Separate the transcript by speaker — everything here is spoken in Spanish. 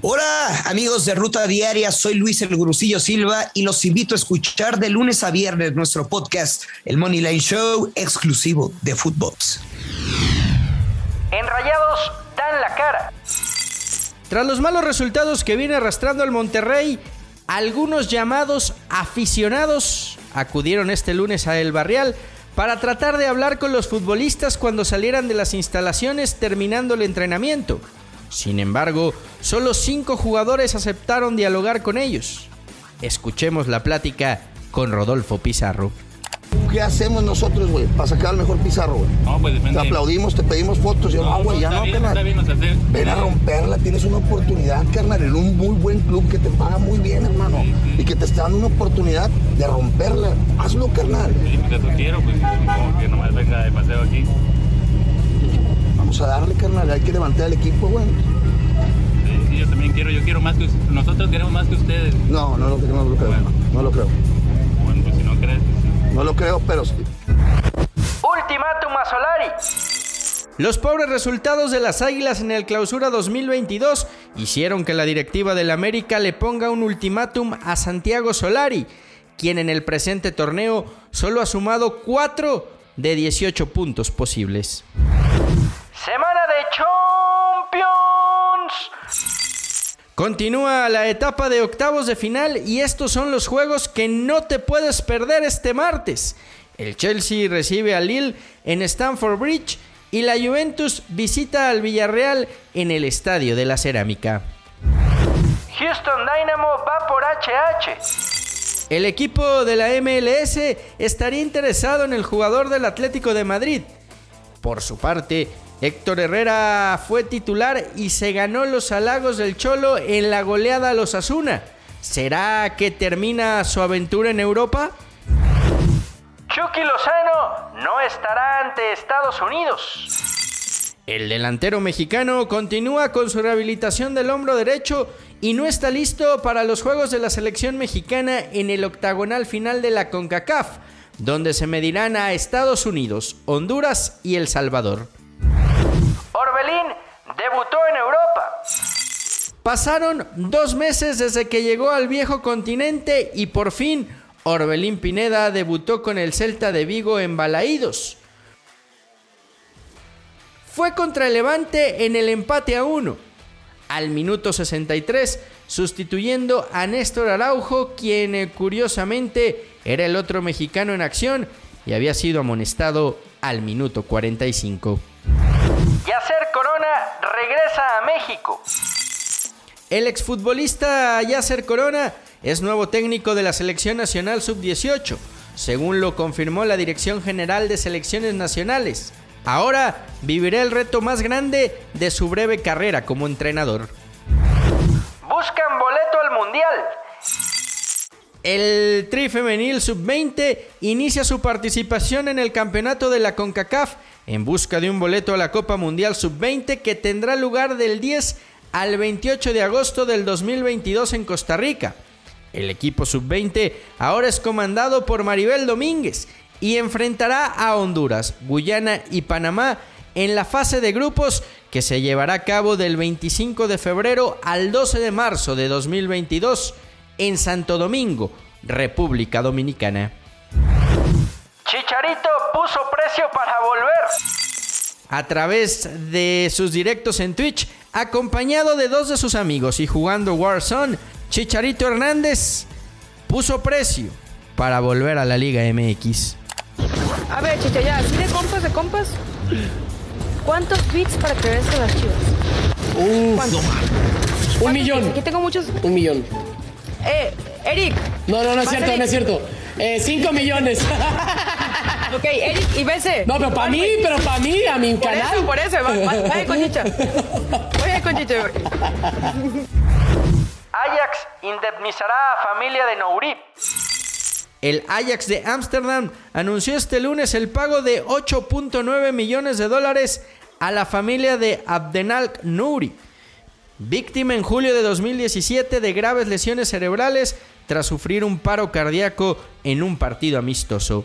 Speaker 1: Hola amigos de Ruta Diaria, soy Luis El Gurusillo Silva y los invito a escuchar de lunes a viernes nuestro podcast, el Money Line Show, exclusivo de Footbox.
Speaker 2: Enrayados dan la cara.
Speaker 3: Tras los malos resultados que viene arrastrando el Monterrey, algunos llamados aficionados acudieron este lunes a El Barrial para tratar de hablar con los futbolistas cuando salieran de las instalaciones terminando el entrenamiento. Sin embargo, solo cinco jugadores aceptaron dialogar con ellos. Escuchemos la plática con Rodolfo Pizarro.
Speaker 4: ¿Qué hacemos nosotros, güey, para sacar al mejor Pizarro, güey?
Speaker 5: No, pues depende.
Speaker 4: Te aplaudimos, te pedimos fotos. Y yo, no, güey, ya
Speaker 5: está
Speaker 4: no,
Speaker 5: bien,
Speaker 4: carnal.
Speaker 5: está bien, o sea, sí.
Speaker 4: Ven a romperla, tienes una oportunidad, carnal, en un muy buen club que te paga muy bien, hermano. Y que te está dando una oportunidad de romperla. Hazlo, carnal.
Speaker 5: Sí, eso quiero, pues como que nomás venga de paseo aquí.
Speaker 4: Vamos a darle, carnal. Hay que levantar el equipo, güey.
Speaker 5: Sí, sí, también quiero, yo quiero más que. Nosotros queremos más que ustedes.
Speaker 4: No, no, lo- no lo creo.
Speaker 5: Bueno.
Speaker 4: No lo creo.
Speaker 5: Bueno, pues si no crees, pues,
Speaker 4: No lo creo, pero sí.
Speaker 2: Ultimátum a Solari.
Speaker 3: Los pobres resultados de las Águilas en el Clausura 2022 hicieron que la directiva del América le ponga un ultimátum a Santiago Solari, quien en el presente torneo solo ha sumado 4 de 18 puntos posibles. Continúa la etapa de octavos de final y estos son los juegos que no te puedes perder este martes. El Chelsea recibe al Lille en Stamford Bridge y la Juventus visita al Villarreal en el Estadio de la Cerámica.
Speaker 2: Houston Dynamo va por HH.
Speaker 3: El equipo de la MLS estaría interesado en el jugador del Atlético de Madrid. Por su parte, Héctor Herrera fue titular y se ganó los halagos del Cholo en la goleada a los Asuna. ¿Será que termina su aventura en Europa?
Speaker 2: Chucky Lozano no estará ante Estados Unidos.
Speaker 3: El delantero mexicano continúa con su rehabilitación del hombro derecho y no está listo para los juegos de la selección mexicana en el octagonal final de la CONCACAF, donde se medirán a Estados Unidos, Honduras y El Salvador.
Speaker 2: Orbelín debutó en Europa.
Speaker 3: Pasaron dos meses desde que llegó al viejo continente y por fin Orbelín Pineda debutó con el Celta de Vigo en Balaídos. Fue contra el Levante en el empate a uno. Al minuto 63, sustituyendo a Néstor Araujo, quien eh, curiosamente era el otro mexicano en acción y había sido amonestado al minuto 45.
Speaker 2: Regresa a México.
Speaker 3: El exfutbolista Yasser Corona es nuevo técnico de la Selección Nacional Sub-18, según lo confirmó la Dirección General de Selecciones Nacionales. Ahora vivirá el reto más grande de su breve carrera como entrenador.
Speaker 2: Buscan boleto al Mundial.
Speaker 3: El Tri Femenil Sub-20 inicia su participación en el campeonato de la CONCACAF en busca de un boleto a la Copa Mundial Sub-20 que tendrá lugar del 10 al 28 de agosto del 2022 en Costa Rica. El equipo Sub-20 ahora es comandado por Maribel Domínguez y enfrentará a Honduras, Guyana y Panamá en la fase de grupos que se llevará a cabo del 25 de febrero al 12 de marzo de 2022 en Santo Domingo, República Dominicana.
Speaker 2: Chicharito puso precio para volver.
Speaker 3: A través de sus directos en Twitch, acompañado de dos de sus amigos y jugando Warzone, Chicharito Hernández puso precio para volver a la Liga MX.
Speaker 6: A ver, chicha, ya, así de compas, de compas. ¿Cuántos bits para creerse las chivas?
Speaker 7: Un millón.
Speaker 6: Aquí tengo muchos.
Speaker 7: Un millón.
Speaker 6: Eh, Eric.
Speaker 7: No, no, no es cierto,
Speaker 6: Eric.
Speaker 7: no es cierto. Eh, cinco millones.
Speaker 6: Ok, Eric y Bese.
Speaker 7: No, pero para mí, pero para mí, a mi
Speaker 6: Por
Speaker 7: canal.
Speaker 6: eso, por eso. va- va- Vaya con chicha. Vaya con chicha.
Speaker 2: Ajax indemnizará a familia de Nouri.
Speaker 3: El Ajax de Ámsterdam anunció este lunes el pago de 8.9 millones de dólares a la familia de Abdenalk Nouri, víctima en julio de 2017 de graves lesiones cerebrales tras sufrir un paro cardíaco en un partido amistoso.